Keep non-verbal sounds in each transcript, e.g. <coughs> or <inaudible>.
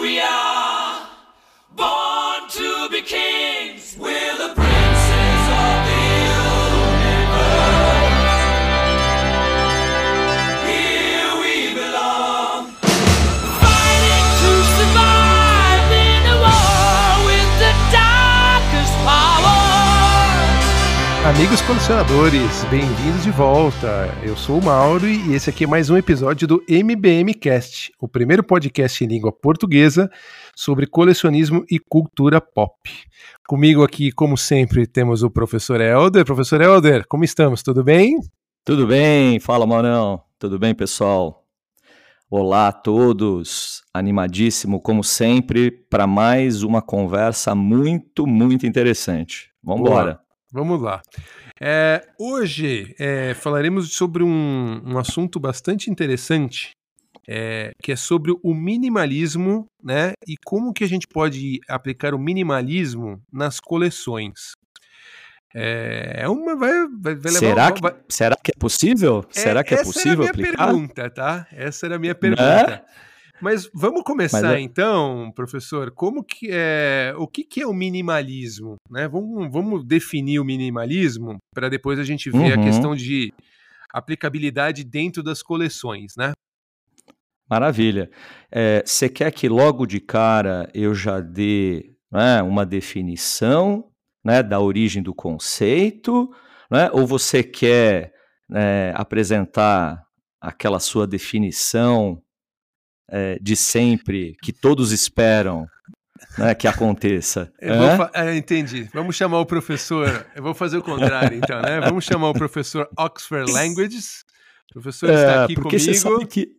we are, born to be kings. Amigos colecionadores, bem-vindos de volta. Eu sou o Mauro e esse aqui é mais um episódio do MBM Cast, o primeiro podcast em língua portuguesa sobre colecionismo e cultura pop. Comigo aqui, como sempre, temos o professor Helder. Professor Helder, como estamos? Tudo bem? Tudo bem? Fala, Maurão. Tudo bem, pessoal? Olá a todos. Animadíssimo, como sempre, para mais uma conversa muito, muito interessante. Vamos embora. Vamos lá. É, hoje é, falaremos sobre um, um assunto bastante interessante, é, que é sobre o minimalismo, né? E como que a gente pode aplicar o minimalismo nas coleções. É, é uma vai, vai, vai levar será, um- que, vai- será que é possível? será que é essa possível era a minha aplicar? pergunta, tá? Essa era a minha pergunta. Mas vamos começar Mas é- então, professor. Como que é o que, que é o minimalismo? Né? Vamos, vamos definir o minimalismo para depois a gente ver a Uhum. questão de aplicabilidade dentro das coleções, né? Maravilha. É, Você quer que logo de cara eu já dê né, uma definição né, da origem do conceito? Né, ou você quer né, apresentar aquela sua definição é, de sempre que todos esperam né, que aconteça? É, entendi. Vamos chamar o professor. Eu vou fazer o contrário, então, né? Vamos chamar o professor Oxford Languages. O professor está É, aqui porque você comigo. sabe que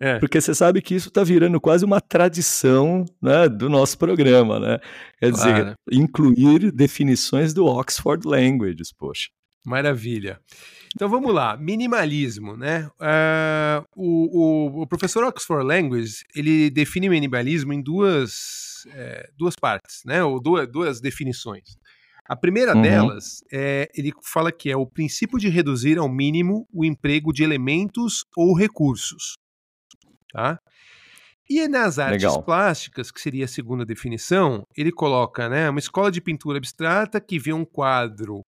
É. porque você sabe que isso está virando quase uma tradição né, do nosso programa, né? Quer dizer, Claro. incluir definições do Oxford Languages, poxa. Maravilha. Então vamos lá, minimalismo, né? Ah, o, o- o professor Oxford Language ele define minimalismo em duas, eh, duas partes, né? Ou duas, duas definições. A primeira Uhum. delas é ele fala que é o princípio de reduzir ao mínimo o emprego de elementos ou recursos, tá? E nas artes Legal. plásticas, que seria a segunda definição, ele coloca, né, uma escola de pintura abstrata que vê um quadro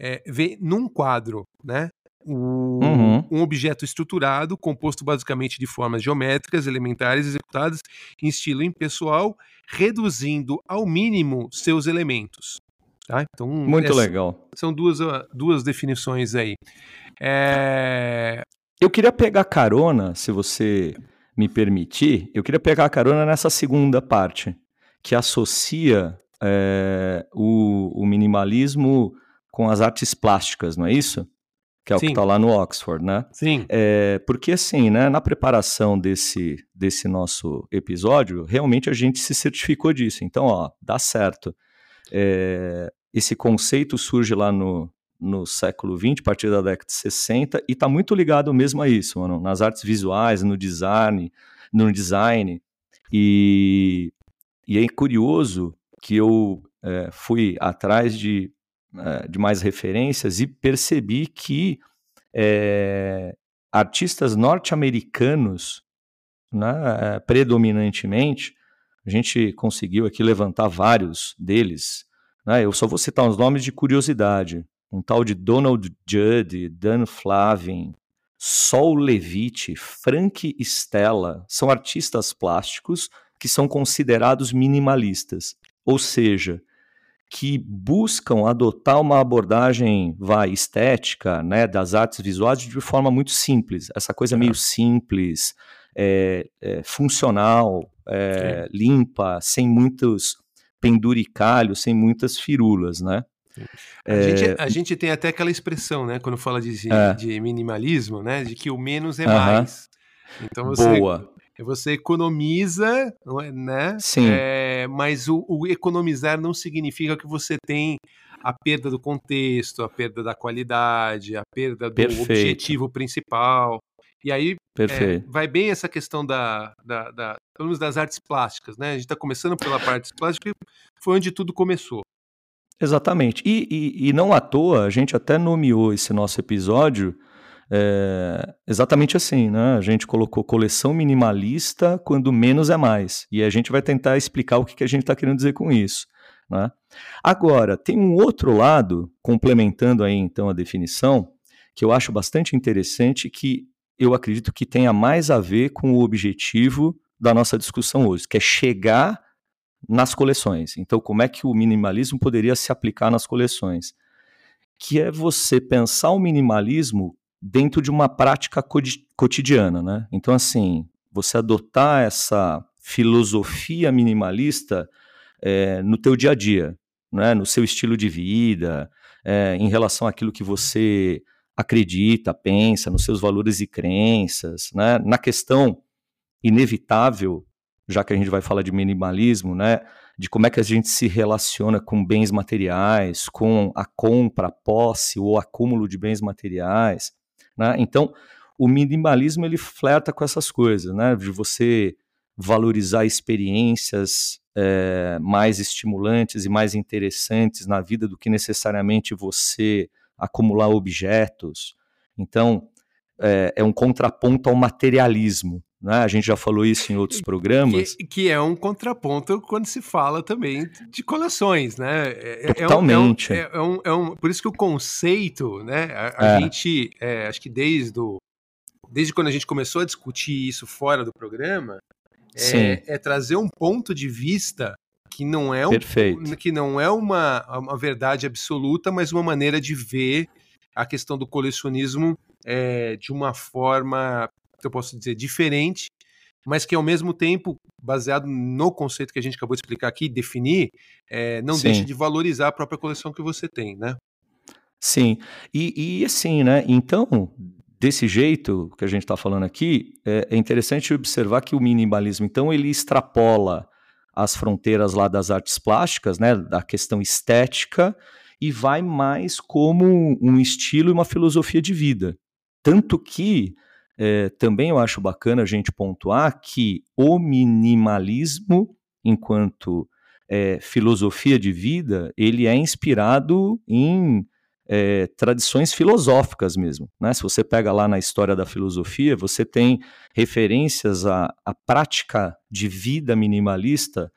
é, vê num quadro, né? o- Uhum. Um objeto estruturado, composto basicamente de formas geométricas, elementares, executadas em estilo impessoal, reduzindo ao mínimo seus elementos. Tá? Então, Muito essa- legal. São duas, ah, duas definições aí. É, Eu queria pegar carona, se você me permitir, eu queria pegar carona nessa segunda parte, que associa é, o, o minimalismo com as artes plásticas, não é isso? Que é o Sim. que está lá no Oxford, né? Sim, É, porque assim, né, na preparação desse, desse nosso episódio, realmente a gente se certificou disso. Então, ó, dá certo. É, esse conceito surge lá no, no século XX, a partir da década de 60, e está muito ligado mesmo a isso, mano, nas artes visuais, no design, no design. E, e é curioso que eu é, fui atrás de, de mais referências e percebi que é, artistas norte-americanos, né, predominantemente, a gente conseguiu aqui levantar vários deles. né, eu só vou citar uns nomes de curiosidade. Um tal de Donald Judd, Dan Flavin, Sol Levitt, Frank Stella, são artistas plásticos que são considerados minimalistas, ou seja, que buscam adotar uma abordagem vai estética, né, das artes visuais de forma muito simples, essa coisa Tá. meio simples, é, é, funcional, é, limpa, sem muitos penduricalhos, sem muitas firulas, né? a, gente, a gente tem até aquela expressão, né? Quando fala de, É. de minimalismo, né? De que o menos é Aham. mais. Então você, Boa. Você economiza, é, né? Sim. É, mas o, o economizar não significa que você tem a perda do contexto, a perda da qualidade, a perda do Perfeito. objetivo principal. E aí é, vai bem essa questão da, da, da, pelo menos das artes plásticas, né? A gente está começando pela parte plástica, que foi onde tudo começou. Exatamente. E, e, e não à toa, a gente até nomeou esse nosso episódio é, exatamente assim, né? A gente colocou coleção minimalista quando menos é mais. E a gente vai tentar explicar o que, que a gente está querendo dizer com isso. Né? Agora, tem um outro lado, complementando aí então a definição, que eu acho bastante interessante, que eu acredito que tenha mais a ver com o objetivo da nossa discussão hoje, que é chegar nas coleções. Então, como é que o minimalismo poderia se aplicar nas coleções? Que é você pensar o minimalismo dentro de uma prática cotidiana, né? Então, assim, você adotar essa filosofia minimalista é, no teu dia a dia, né? no seu estilo de vida, é, em relação àquilo que você acredita, pensa, nos seus valores e crenças, né? na questão inevitável, já que a gente vai falar de minimalismo, né? de como é que a gente se relaciona com bens materiais, com a compra, a posse ou acúmulo de bens materiais, né? Então, o minimalismo ele flerta com essas coisas, né? De você valorizar experiências é, mais estimulantes e mais interessantes na vida do que necessariamente você acumular objetos. Então, é, é um contraponto ao materialismo. Né? A gente já falou isso em outros programas. Que, que, é um contraponto quando se fala também de coleções, né? É, é Totalmente. É, um, é, um, é, um, por isso que o conceito, né? A, a gente, acho que desde, do, desde quando a gente começou a discutir isso fora do programa, é, trazer um ponto de vista que não é, um, que não é uma, uma verdade absoluta, mas uma maneira de ver a questão do colecionismo é, de uma forma eu posso dizer, diferente, mas que ao mesmo tempo, baseado no conceito que a gente acabou de explicar aqui, definir, é, não Sim. deixa de valorizar a própria coleção que você tem, né? Sim, e, e assim, né? Então, desse jeito que a gente está falando aqui, é, é interessante observar que o minimalismo, então, ele extrapola as fronteiras lá das artes plásticas, né, da questão estética, e vai mais como um estilo e uma filosofia de vida. Tanto que é, também eu acho bacana a gente pontuar que o minimalismo, enquanto é, filosofia de vida, ele é inspirado em é, tradições filosóficas mesmo. Né? Se você pega lá na história da filosofia, você tem referências à, à prática de vida minimalista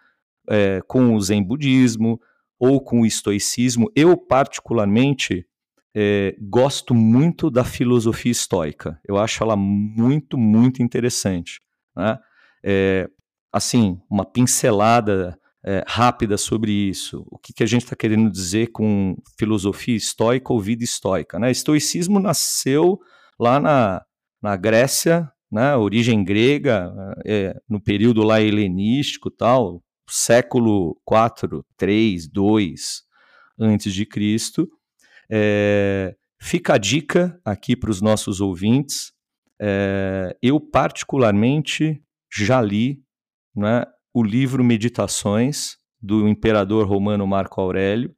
é, com o Zen budismo ou com o estoicismo. Eu, particularmente, é, gosto muito da filosofia estoica. Eu acho ela muito, muito interessante. Né? É, assim, uma pincelada é, rápida sobre isso. O que, que a gente está querendo dizer com filosofia estoica ou vida estoica? Né? Estoicismo nasceu lá na, na Grécia, né? origem grega, é, no período lá helenístico tal, século 4, 3, 2 antes de Cristo. É, fica a dica aqui para os nossos ouvintes. É, eu, particularmente, já li né, o livro Meditações do imperador romano Marco Aurélio.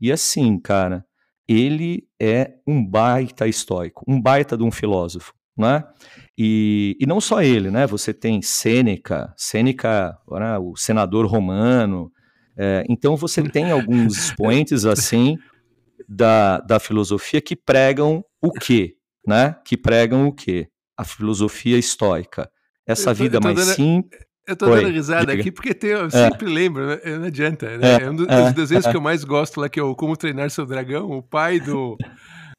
E assim, cara, ele é um baita estoico, um baita de um filósofo. Né? E, e não só ele, né? Você tem Sêneca, Sêneca, né, o senador romano. É, então você tem alguns <laughs> expoentes assim da, da filosofia que pregam o quê? Né? Que pregam o quê? A filosofia estoica. Essa tô, vida mais dando, simples. Eu tô Oi, dando risada diga. aqui porque tem, eu é. sempre lembro, né? não adianta. Né? É, é um dos, é, desenhos é. que eu mais gosto lá, que é o Como Treinar Seu Dragão, o pai do,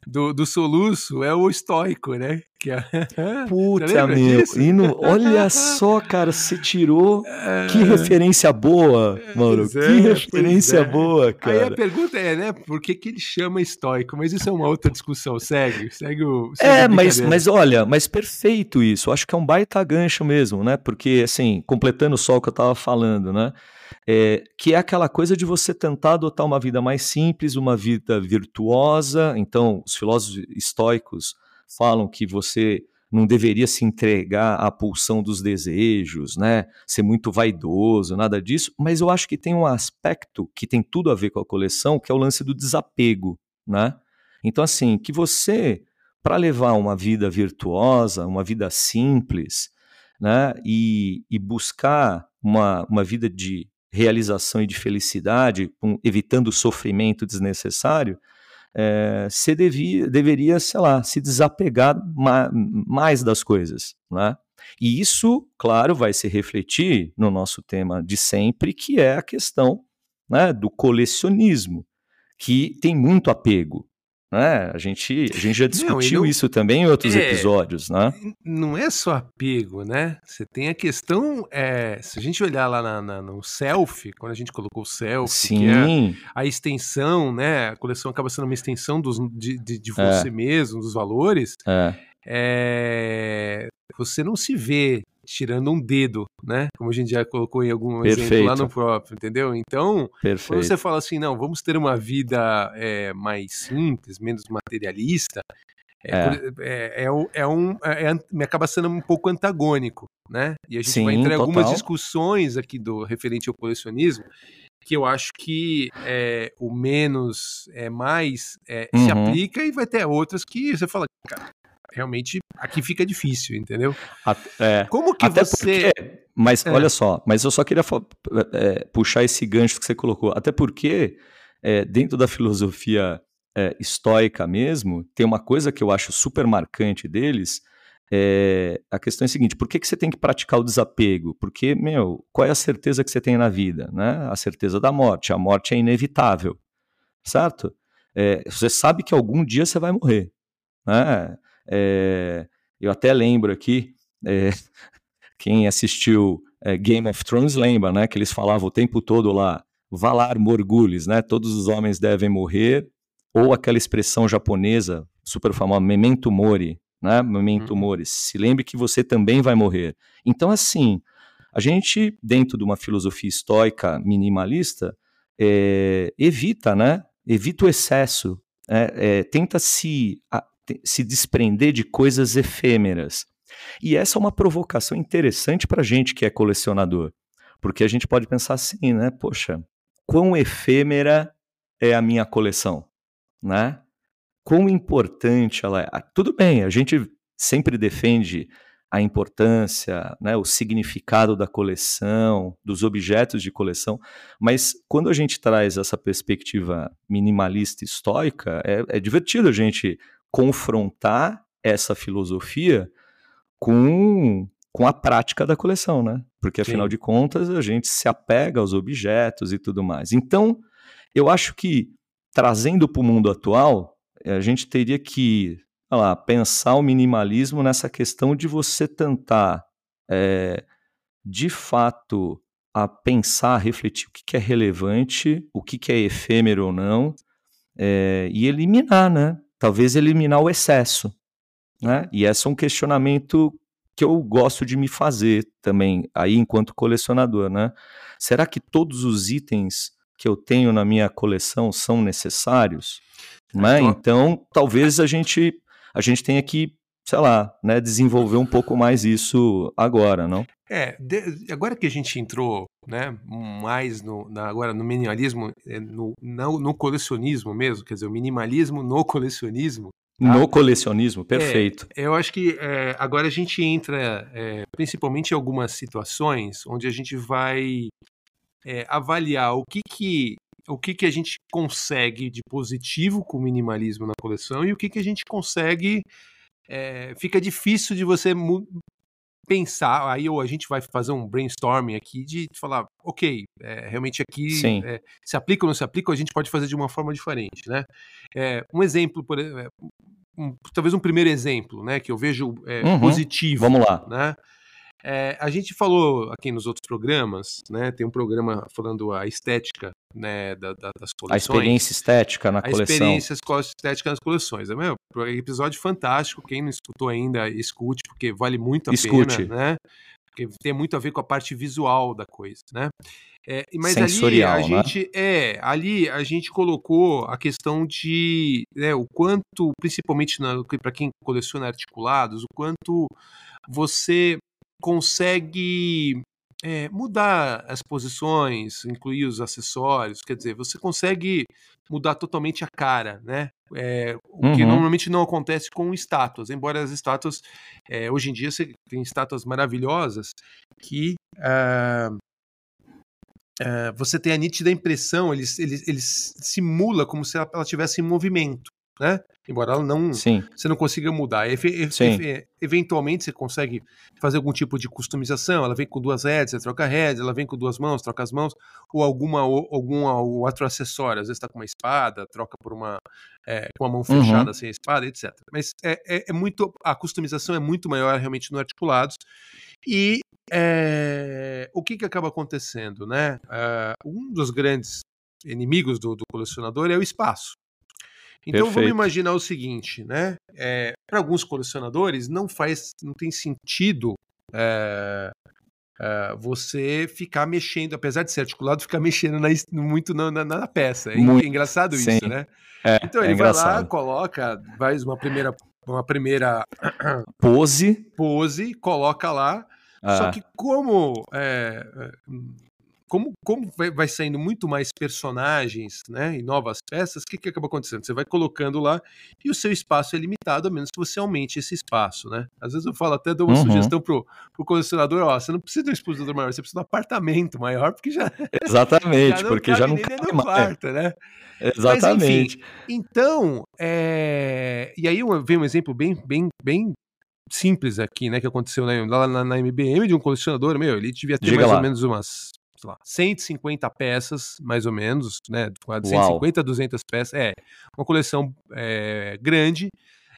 do, do soluço é o estoico, né? É... <laughs> Puta, meu. <laughs> Olha só, cara, você tirou. É... Que referência boa, mano. É, que referência é. boa, cara. Aí a pergunta é, né? Por que, que ele chama estoico? Mas isso é uma outra discussão. Segue, segue o. Segue é, mas, mas olha, mas perfeito isso. Acho que é um baita gancho mesmo, né? Porque, assim, completando só o que eu tava falando, né? é, que é aquela coisa de você tentar adotar uma vida mais simples, uma vida virtuosa. Então, os filósofos estoicos falam que você não deveria se entregar à pulsão dos desejos, né? Ser muito vaidoso, nada disso. Mas eu acho que tem um aspecto que tem tudo a ver com a coleção, que é o lance do desapego, né? Então, assim, que você, para levar uma vida virtuosa, uma vida simples, né? E, e buscar uma, uma vida de realização e de felicidade, com, evitando o sofrimento desnecessário, é, você devia, deveria, sei lá, se desapegar ma mais das coisas, né? E isso, claro, vai se refletir no nosso tema de sempre, que é a questão né, do colecionismo, que tem muito apego. Né? A, gente, a gente já discutiu não, não, isso também em outros é, episódios, né? Não é só apego, né? Você tem a questão, é, se a gente olhar lá na, na, no selfie, quando a gente colocou o selfie, Sim. É a extensão, né? A coleção acaba sendo uma extensão dos, de, de, de é. você mesmo, dos valores. É. é você não se vê tirando um dedo, né? Como a gente já colocou em algum Perfeito. exemplo lá no próprio, entendeu? Então, Perfeito. quando você fala assim, não, vamos ter uma vida é, mais simples, menos materialista, é, é. é, é, um, é, é acaba sendo um pouco antagônico, né? E a gente Sim, vai entrar em algumas discussões aqui do referente ao colecionismo, que eu acho que é, o menos é mais é, uhum. se aplica e vai ter outras que você fala, cara, realmente aqui fica difícil, entendeu? É, Como que você. Porque, mas é. olha só, mas eu só queria é, puxar esse gancho que você colocou. Até porque, é, dentro da filosofia é, estoica mesmo, tem uma coisa que eu acho super marcante deles. É, a questão é a seguinte: por que, que você tem que praticar o desapego? Porque, meu, qual é a certeza que você tem na vida? Né? A certeza da morte. A morte é inevitável, certo? Você sabe que algum dia você vai morrer. Né? É, eu até lembro aqui, é, <laughs> quem assistiu é, Game of Thrones lembra, né? Que eles falavam o tempo todo lá, Valar Morgulis, né? Todos os homens devem morrer, ou aquela expressão japonesa super famosa, Memento Mori, né? Memento uhum. Mori, se lembre que você também vai morrer. Então, assim, a gente, dentro de uma filosofia estoica minimalista, é, evita, né? Evita o excesso, é, é, tenta se se desprender de coisas efêmeras. E essa é uma provocação interessante para a gente que é colecionador, porque a gente pode pensar assim, né? Poxa, quão efêmera é a minha coleção, né? Quão importante ela é. Ah, tudo bem, a gente sempre defende a importância, né, o significado da coleção, dos objetos de coleção, mas quando a gente traz essa perspectiva minimalista estoica, é, é divertido a gente confrontar essa filosofia com, com a prática da coleção, né? Porque afinal Sim. de contas a gente se apega aos objetos e tudo mais. Então, eu acho que trazendo para o mundo atual, a gente teria que lá, pensar o minimalismo nessa questão de você tentar, é, de fato, a pensar, a refletir o que, que é relevante, o que, que é efêmero ou não, é, e eliminar, né? Talvez eliminar o excesso. Né? E esse é um questionamento que eu gosto de me fazer também, aí enquanto colecionador. Né? Será que todos os itens que eu tenho na minha coleção são necessários? Né? Então, talvez a gente, a gente tenha que, sei lá, né, desenvolver um pouco mais isso agora, não? É, de, agora que a gente entrou né, mais no, na, agora no minimalismo, é, no, no, no, colecionismo mesmo, quer dizer, o minimalismo no colecionismo. Tá? No colecionismo, perfeito. É, eu acho que é, agora a gente entra é, principalmente em algumas situações onde a gente vai é, avaliar o que que o que, que a gente consegue de positivo com o minimalismo na coleção e o que, que a gente consegue é, fica difícil de você pensar, aí ou a gente vai fazer um brainstorming aqui de falar, ok, é, realmente aqui é, se aplica ou não se aplica, ou a gente pode fazer de uma forma diferente, né? É, um exemplo, por um, talvez um primeiro exemplo, né, que eu vejo uhum. positivo. Vamos lá. Né? É, a gente falou aqui nos outros programas, né? Tem um programa falando a estética né, da, da, das coleções. A experiência estética na a coleção. A experiência estética nas coleções. É meu, episódio fantástico. Quem não escutou ainda, escute, porque vale muito a escute. pena, né? Porque tem muito a ver com a parte visual da coisa, né? É, mas Sensorial, ali a né? gente é ali a gente colocou a questão de né, o quanto, principalmente para quem coleciona articulados, o quanto você consegue é, mudar as posições, incluir os acessórios, quer dizer, você consegue mudar totalmente a cara, né? É, o uhum. que normalmente não acontece com estátuas, embora as estátuas, é, hoje em dia você tem estátuas maravilhosas que uh, é, você tem a nítida impressão, ele, ele, ele simula como se ela estivesse em movimento né? Embora ela não, Sim. você não consiga mudar. Efe, eventualmente você consegue fazer algum tipo de customização. Ela vem com duas heads, você troca heads. Ela vem com duas mãos, troca as mãos. Ou alguma algum outro acessório. Às vezes está com uma espada, troca por uma é, com a mão fechada uhum. sem a espada, etc. Mas é, é, é, muito a customização é muito maior realmente no articulados. E é, o que que acaba acontecendo, né? Uh, um dos grandes inimigos do, do colecionador é o espaço. Então Perfeito. vamos imaginar o seguinte, né? É, Para alguns colecionadores não faz, não tem sentido é, é, você ficar mexendo, apesar de ser articulado, ficar <laughs> mexendo na, muito na, na, na peça. É muito, engraçado sim. isso, né? É, então ele vai lá, coloca, faz uma primeira, uma primeira <coughs> pose, pose, coloca lá. Só ah. que como é, como, como vai, saindo muito mais personagens né, e novas peças, o que, que acaba acontecendo? Você vai colocando lá e o seu espaço é limitado, a menos que você aumente esse espaço. Né? Às vezes eu falo até, dou uma uhum. sugestão pro, pro colecionador, ó, você não precisa de um expositor maior, você precisa de um apartamento maior, porque já... <laughs> Exatamente, já porque já não cabe no quarto, né? Exatamente. Mas, enfim, então, é... e aí vem um exemplo bem, bem, bem simples aqui, né, que aconteceu lá na, na, MBM de um colecionador, meu, ele devia ter Diga mais lá. ou menos umas lá, 150 peças, mais ou menos, né? 150 a 200 peças. É, uma coleção é, grande,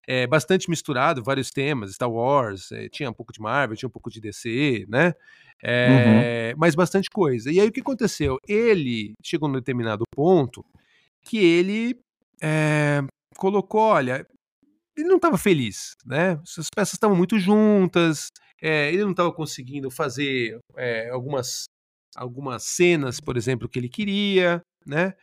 é, bastante misturado, vários temas, Star Wars, é, tinha um pouco de Marvel, tinha um pouco de DC, né? É, uhum. Mas bastante coisa. E aí o que aconteceu? Ele chegou num determinado ponto que ele é, colocou, olha, ele não estava feliz, né? As peças estavam muito juntas, é, ele não estava conseguindo fazer é, algumas algumas cenas, por exemplo, que ele queria, né?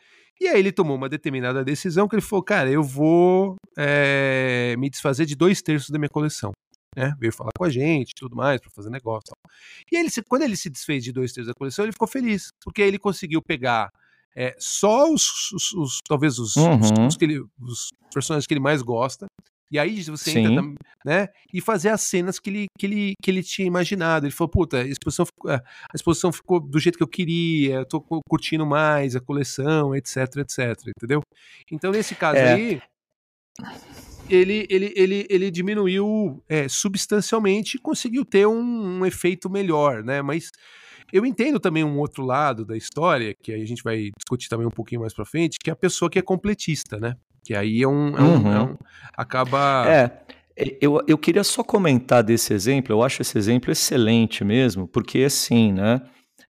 E aí ele tomou uma determinada decisão que ele falou, cara, eu vou é, me desfazer de dois terços da minha coleção. Né? Veio falar com a gente tudo mais, para fazer negócio. Tal. E ele, quando ele se desfez de dois terços da coleção, ele ficou feliz, porque aí ele conseguiu pegar é, só os, os, os talvez os, uhum. os, ele, os, personagens que ele mais gosta, e aí você Sim. entra, né? E fazer as cenas que ele, que ele, que ele tinha imaginado. Ele falou, puta, a exposição, ficou, a exposição ficou do jeito que eu queria, eu tô curtindo mais a coleção, etc, etc, entendeu? Então, nesse caso é. aí, ele, ele, ele, ele diminuiu é, substancialmente e conseguiu ter um, um efeito melhor, né? Mas eu entendo também um outro lado da história, que aí a gente vai discutir também um pouquinho mais pra frente, que é a pessoa que é completista, né? Que aí é um. É um, uhum. é um acaba. É. Eu, eu queria só comentar desse exemplo, eu acho esse exemplo excelente mesmo, porque assim, né?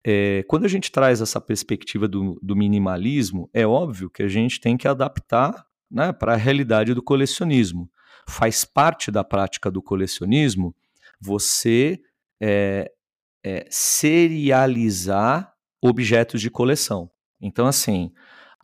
É, quando a gente traz essa perspectiva do, do, minimalismo, é óbvio que a gente tem que adaptar né, para a realidade do colecionismo. Faz parte da prática do colecionismo você é, é, serializar objetos de coleção. Então, assim,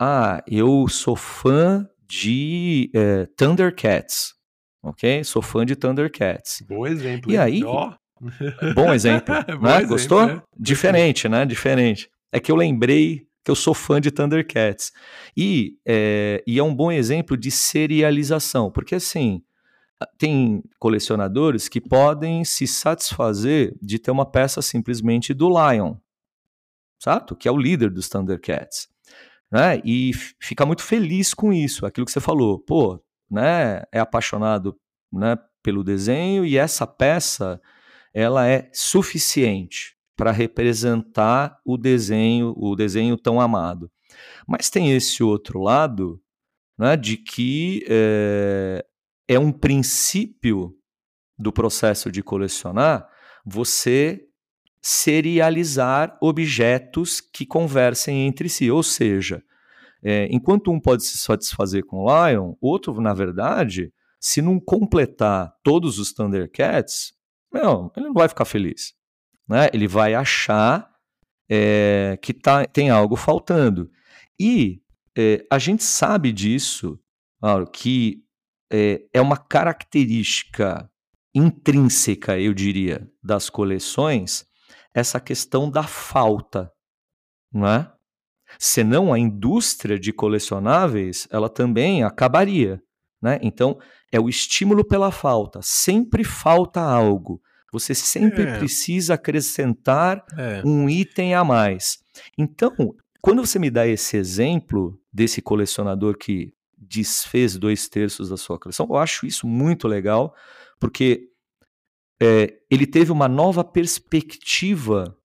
ah, eu sou fã de é, Thundercats, ok? Sou fã de Thundercats. Bom exemplo. E aí, oh. <laughs> bom exemplo, <laughs> bom né? Exemplo, Gostou? É. Diferente, né? Diferente. É que eu lembrei que eu sou fã de Thundercats. E é, e é um bom exemplo de serialização, porque assim, tem colecionadores que podem se satisfazer de ter uma peça simplesmente do Lion, certo? Que é o líder dos Thundercats né? E fica muito feliz com isso, aquilo que você falou. Pô, né? É apaixonado, né? Pelo desenho e essa peça, ela é suficiente para representar o desenho, o desenho tão amado. Mas tem esse outro lado, né? De que é, é um princípio do processo de colecionar você serializar objetos que conversem entre si. Ou seja, é, enquanto um pode se satisfazer com o Lion, outro, na verdade, se não completar todos os Thundercats, não, ele não vai ficar feliz. Né? Ele vai achar é, que tá, tem algo faltando. E é, a gente sabe disso, claro, que é, é uma característica intrínseca, eu diria, das coleções, essa questão da falta, não é? Senão a indústria de colecionáveis, ela também acabaria, né? Então, é o estímulo pela falta, sempre falta algo. Você sempre É. precisa acrescentar É. um item a mais. Então, quando você me dá esse exemplo desse colecionador que desfez dois terços da sua coleção, eu acho isso muito legal, porque é, ele teve uma nova perspectiva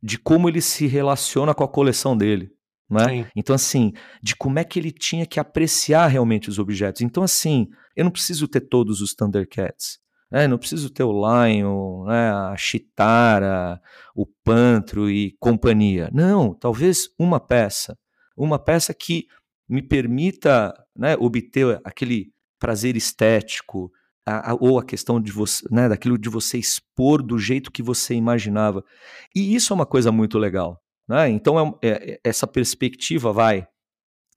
de como ele se relaciona com a coleção dele. Né? Então, assim, de como é que ele tinha que apreciar realmente os objetos. Então, assim, eu não preciso ter todos os Thundercats. Né? Não preciso ter o Lion, né? a Chitara, o Pantro e companhia. Não, talvez uma peça. Uma peça que me permita né, obter aquele prazer estético, a- a- ou a questão de você, né, daquilo de você expor do jeito que você imaginava. E isso é uma coisa muito legal. Né? Então, é é- é- essa perspectiva vai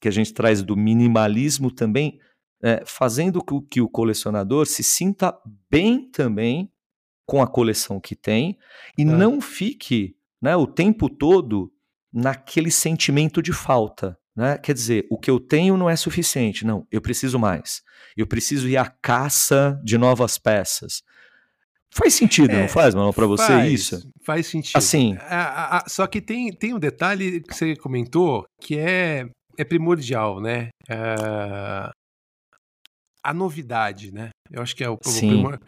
que a gente traz do minimalismo também, é, fazendo com que o colecionador se sinta bem também com a coleção que tem e É. não fique né, o tempo todo naquele sentimento de falta. Né? Quer dizer, o que eu tenho não é suficiente. Não, eu preciso mais. Eu preciso ir à caça de novas peças. Faz sentido, É, não faz, Manuel, para você Faz, isso? Faz sentido. Assim. A- a- a- só que tem, tem um detalhe que você comentou que é, é primordial, né? É, a novidade, né? Eu acho que é o, o Sim. primor-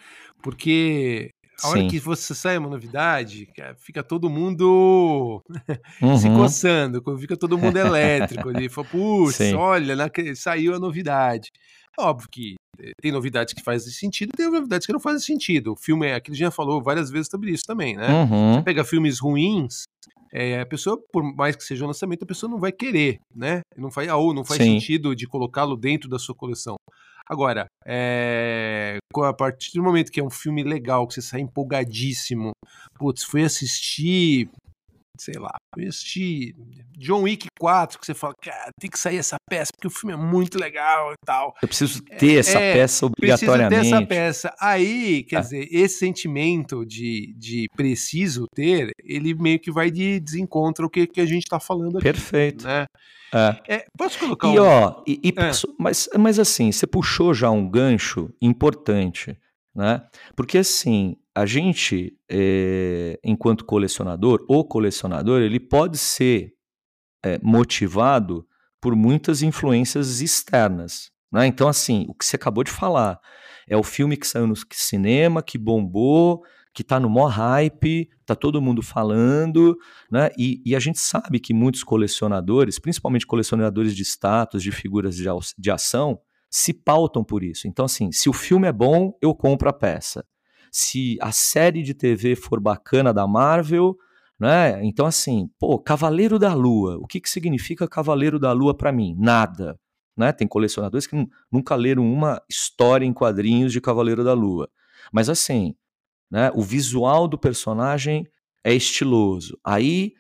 Porque a hora Sim. que você sai uma novidade, cara, fica todo mundo <laughs> se Uhum. coçando, fica todo mundo elétrico. Ele fala, putz, Sim. olha, naque- saiu a novidade. Óbvio que tem novidades que fazem sentido, tem novidades que não fazem sentido. O filme, é aquilo que a gente já falou várias vezes sobre isso também, né? Uhum. pega filmes ruins, é, a pessoa, por mais que seja um lançamento, a pessoa não vai querer, né? Não faz, ou não faz Sim. sentido de colocá-lo dentro da sua coleção. Agora, é, a partir do momento que é um filme legal, que você sai empolgadíssimo, putz, fui assistir, sei lá, assistir John Wick 4, que você fala, cara, tem que sair essa peça, porque o filme é muito legal e tal. Eu preciso ter essa É, peça Preciso ter obrigatoriamente. essa peça. Aí, quer É. dizer, esse sentimento de, de preciso ter, ele meio que vai de desencontro ao que, que a gente tá falando aqui. Perfeito. Né? É. É, posso colocar E um... ó, e, e É. posso- mas, mas assim, você puxou já um gancho importante, né? Porque assim, a gente, é, enquanto colecionador, o colecionador, ele pode ser é, motivado por muitas influências externas, né? Então assim, o que você acabou de falar é o filme que saiu no cinema, que bombou, que tá no maior hype, tá todo mundo falando, né? E, e a gente sabe que muitos colecionadores, principalmente colecionadores de status, de figuras de, de ação, se pautam por isso. Então, assim, se o filme é bom, eu compro a peça. Se a série de TV for bacana da Marvel, né? Então, assim, pô, Cavaleiro da Lua. O que, que significa Cavaleiro da Lua para mim? Nada. Né? Tem colecionadores que nu- nunca leram uma história em quadrinhos de Cavaleiro da Lua. Mas assim, né? O visual do personagem é estiloso. Aí,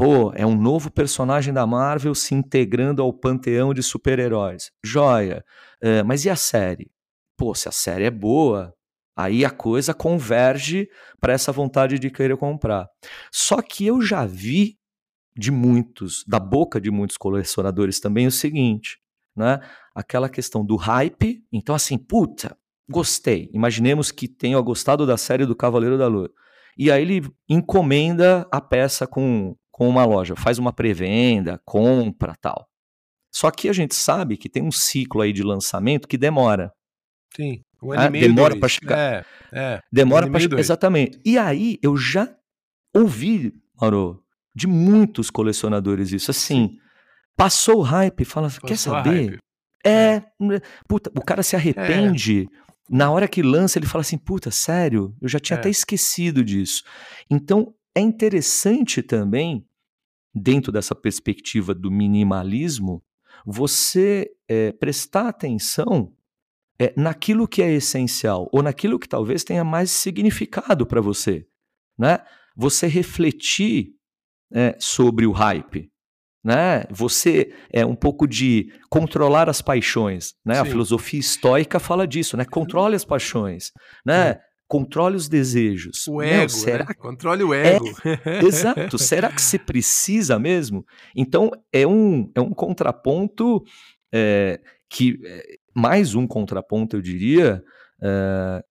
pô, é um novo personagem da Marvel se integrando ao panteão de super-heróis. Joia. É, mas e a série? Pô, se a série é boa, aí a coisa converge para essa vontade de querer comprar. Só que eu já vi de muitos, da boca de muitos colecionadores também o seguinte, né? Aquela questão do hype. Então, assim, puta, gostei. Imaginemos que tenha gostado da série do Cavaleiro da Lua. E aí ele encomenda a peça com, com uma loja, faz uma pré-venda, compra tal. Só que a gente sabe que tem um ciclo aí de lançamento que demora. Sim, um ano Ah, e meio, demora pra chegar. É, é. Demora Um ano para dois. Exatamente. E aí eu já ouvi, Mauro, de muitos colecionadores isso. Assim, passou o hype, fala, quer Passou a saber? hype. É, puta, o cara se arrepende. Na hora que lança, ele fala assim: puta, sério, eu já tinha É. até esquecido disso. Então, é interessante também, dentro dessa perspectiva do minimalismo, você é, prestar atenção é, naquilo que é essencial, ou naquilo que talvez tenha mais significado para você. Né? Você refletir é, sobre o hype né? Você é um pouco de controlar as paixões, né? A filosofia estoica fala disso, né? Controle as paixões, né? Controle os desejos. O ego, será né? Controle o ego. <laughs> Exato. Será que você precisa mesmo? Então, é um, é um contraponto é, que. é, mais um contraponto, eu diria, é,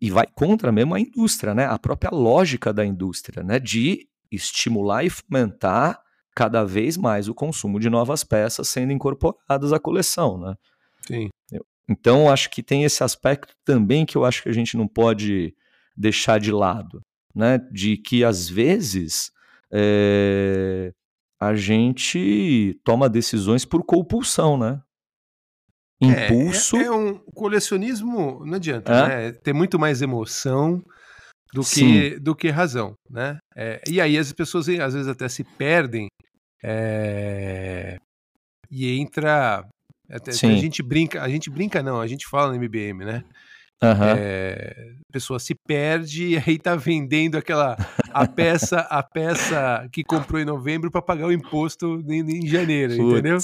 e vai contra mesmo a indústria, né? A própria lógica da indústria, né? De estimular e fomentar cada vez mais o consumo de novas peças sendo incorporadas à coleção, né? Sim. Então, acho que tem esse aspecto também que eu acho que a gente não pode deixar de lado, né? De que às vezes é, a gente toma decisões por compulsão, né? Impulso. É, é, é um colecionismo, não adianta, é? né? Ter muito mais emoção do que, do que razão, né? É, e aí as pessoas às vezes até se perdem é, e entra até, a gente brinca, a gente brinca não, a gente fala no MBM, né? Uhum. É, a pessoa se perde e aí tá vendendo aquela a peça a peça que comprou em novembro para pagar o imposto em, em janeiro, Putz. entendeu?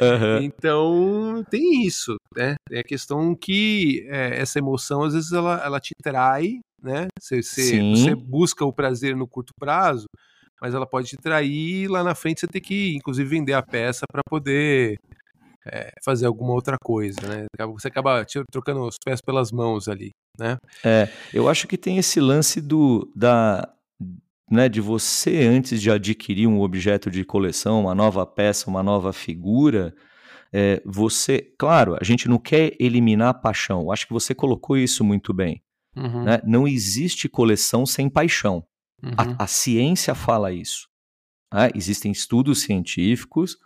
Uhum. Então tem isso, né? É a questão que é, essa emoção às vezes ela, ela te trai, né? Você, você, você, busca o prazer no curto prazo, mas ela pode te trair e lá na frente você tem que, inclusive, vender a peça para poder é, fazer alguma outra coisa, né? Você acaba trocando os pés pelas mãos ali, né? É, eu acho que tem esse lance do da né, de você antes de adquirir um objeto de coleção, uma nova peça, uma nova figura, é, você, claro, a gente não quer eliminar a paixão. Acho que você colocou isso muito bem. Uhum. Né? Não existe coleção sem paixão. Uhum. A, a, ciência fala isso. Né? Existem estudos científicos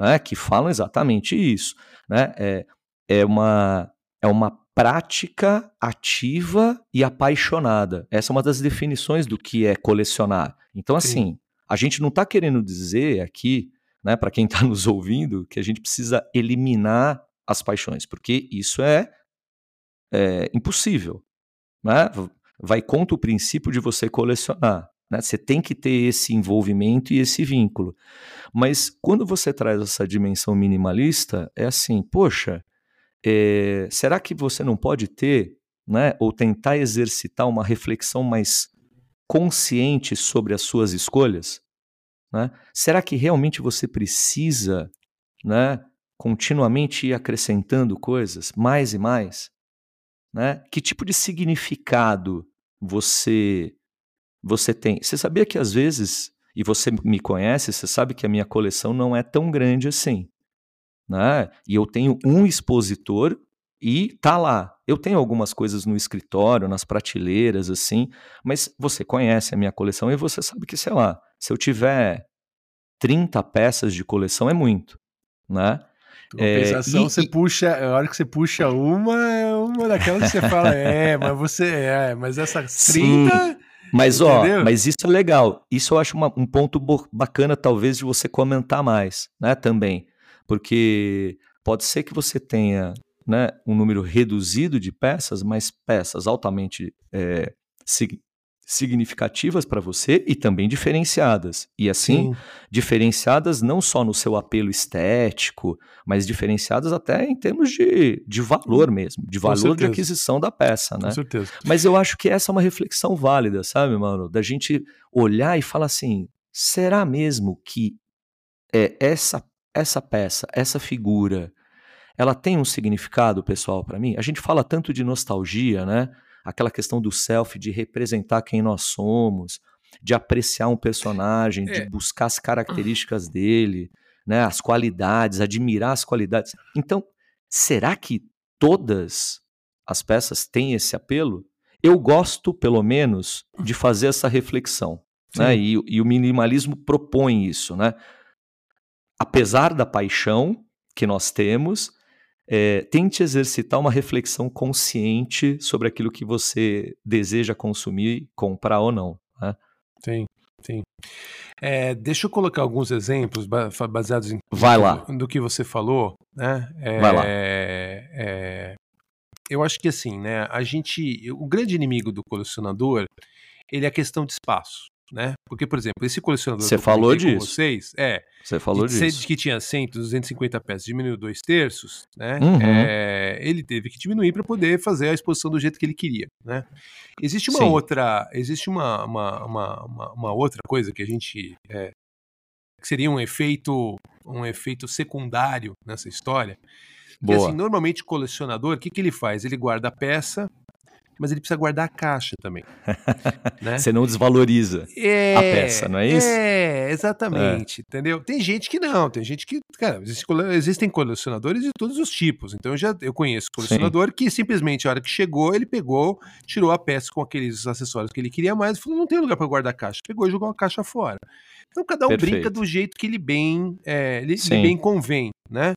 né, que falam exatamente isso. Né? É, é, uma, é uma prática ativa e apaixonada. Essa é uma das definições do que é colecionar. Então, Sim. assim, a gente não está querendo dizer aqui, né, para quem está <laughs> nos ouvindo, que a gente precisa eliminar as paixões, porque isso é, é impossível. Né? Vai contra o princípio de você colecionar. Né? Você tem que ter esse envolvimento e esse vínculo. Mas quando você traz essa dimensão minimalista, é assim, poxa, é, será que você não pode ter, né, ou tentar exercitar uma reflexão mais consciente sobre as suas escolhas? Né? Será que realmente você precisa, né, continuamente ir acrescentando coisas, mais e mais? Né? Que tipo de significado você você tem. Você sabia que às vezes, e você me conhece, você sabe que a minha coleção não é tão grande assim. Né? E eu tenho um expositor e tá lá. Eu tenho algumas coisas no escritório, nas prateleiras, assim, mas você conhece a minha coleção e você sabe que, sei lá, se eu tiver 30 peças de coleção é muito, né? Compensação, é, e, você e... puxa, a hora que você puxa uma, é uma daquelas que você fala, é, mas você é, mas essas 30. Sim. Mas, Entendeu? ó, mas isso é legal. Isso eu acho uma, um ponto bacana, talvez, de você comentar mais, né? Também. Porque pode ser que você tenha né, um número reduzido de peças, mas peças altamente é, significativas para você e também diferenciadas. E assim, Sim. diferenciadas não só no seu apelo estético, mas diferenciadas até em termos de, de valor mesmo, de valor de aquisição da peça, né? Com certeza. Mas eu acho que essa é uma reflexão válida, sabe, mano? Da gente olhar e falar assim: será mesmo que é, essa, essa peça, essa figura, ela tem um significado pessoal para mim? A gente fala tanto de nostalgia, né? Aquela questão do self, de representar quem nós somos, de apreciar um personagem, é. de buscar as características dele, né, as qualidades, admirar as qualidades. Então, será que todas as peças têm esse apelo? Eu gosto, pelo menos, de fazer essa reflexão. Né? E, e, o minimalismo propõe isso. Né? Apesar da paixão que nós temos, é, tente exercitar uma reflexão consciente sobre aquilo que você deseja consumir, comprar ou não. Né? Sim, sim. É, deixa eu colocar alguns exemplos baseados em Vai lá. do que você falou, né? É, Vai lá. É, eu acho que assim, né? A gente, o grande inimigo do colecionador, ele é a questão de espaço né? Porque, por exemplo, esse colecionador Você falou disso. vocês, é. Você falou de, disso. que tinha 100, 250 peças, diminuiu dois terços, né? Uhum. É, ele teve que diminuir para poder fazer a exposição do jeito que ele queria, né? Existe uma Sim. outra, existe uma, uma, uma, uma, uma outra coisa que a gente é, que seria um efeito, um efeito secundário nessa história. Que, Boa. assim, normalmente o colecionador, o que, que ele faz? Ele guarda a peça, mas ele precisa guardar a caixa também. <laughs> né? Você não desvaloriza é, a peça, não é isso? É, exatamente, é. entendeu? Tem gente que não, tem gente que, cara, existem colecionadores de todos os tipos. Então eu já eu conheço colecionador Sim. que simplesmente a hora que chegou, ele pegou, tirou a peça com aqueles acessórios que ele queria mais e falou: não tem lugar para guardar a caixa. Pegou e jogou a caixa fora. Então cada um Perfeito. brinca do jeito que ele bem, é, ele, ele bem convém, né?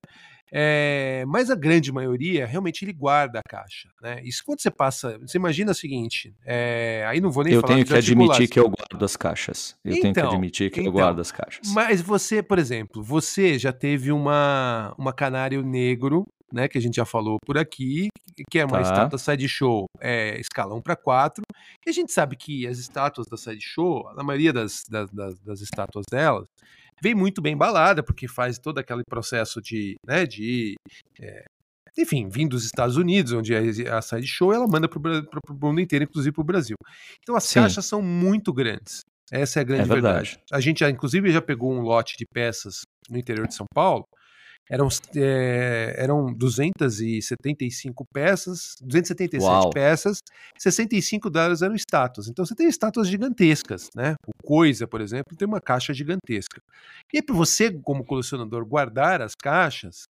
É, mas a grande maioria realmente ele guarda a caixa. Né? Isso quando você passa. Você imagina o seguinte: é, aí não vou nem eu falar tenho que admitir que eu guardo as caixas. Eu então, tenho que então, admitir que então, eu guardo as caixas. Mas você, por exemplo, você já teve uma, uma canário negro. Né, que a gente já falou por aqui, que é uma tá. estátua sideshow é, escala 1 para 4, e a gente sabe que as estátuas da sideshow, na maioria das, das, das, das estátuas delas, vem muito bem balada, porque faz todo aquele processo de, né, de é, enfim, vindo dos Estados Unidos, onde a, a side show, ela manda para o mundo inteiro, inclusive para o Brasil. Então as Sim. caixas são muito grandes. Essa é a grande é verdade. verdade. A gente, já, inclusive, já pegou um lote de peças no interior de São Paulo eram, é, eram 275 peças, 277 Uau. peças, 65 delas eram estátuas. Então você tem estátuas gigantescas, né? O Coisa, por exemplo, tem uma caixa gigantesca. E para você, como colecionador, guardar as caixas,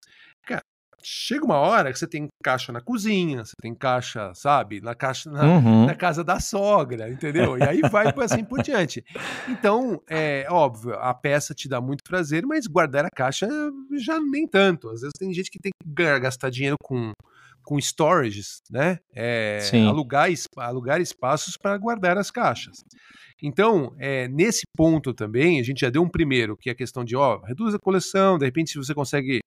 chega uma hora que você tem caixa na cozinha, você tem caixa, sabe, na caixa na, uhum. na casa da sogra, entendeu? E aí vai assim por diante. Então, é óbvio, a peça te dá muito prazer, mas guardar a caixa já nem tanto. Às vezes tem gente que tem que gastar dinheiro com com storages, né? É, alugar, alugar espaços para guardar as caixas. Então, é, nesse ponto também, a gente já deu um primeiro, que é a questão de, ó, reduz a coleção, de repente se você consegue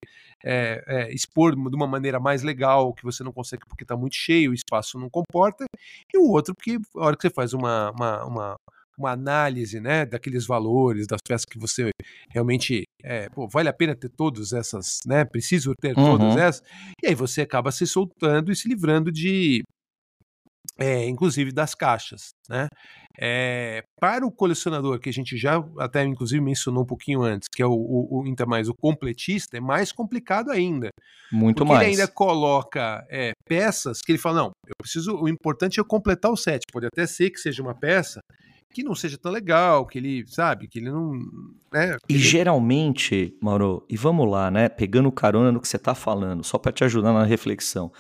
é, é, expor de uma maneira mais legal, que você não consegue porque está muito cheio, o espaço não comporta, e o outro, porque a hora que você faz uma, uma, uma uma análise né, daqueles valores, das peças que você realmente é, pô, vale a pena ter todas essas, né? Preciso ter uhum. todas essas, e aí você acaba se soltando e se livrando de é, inclusive das caixas, né? É, para o colecionador, que a gente já até inclusive mencionou um pouquinho antes, que é o, o, o ainda mais o completista, é mais complicado ainda. Muito porque mais. Ele ainda coloca é, peças que ele fala, não, eu preciso, o importante é completar o set. Pode até ser que seja uma peça que não seja tão legal, que ele, sabe, que ele não. Né, e geralmente, Mauro, e vamos lá, né? Pegando carona no que você está falando, só para te ajudar na reflexão.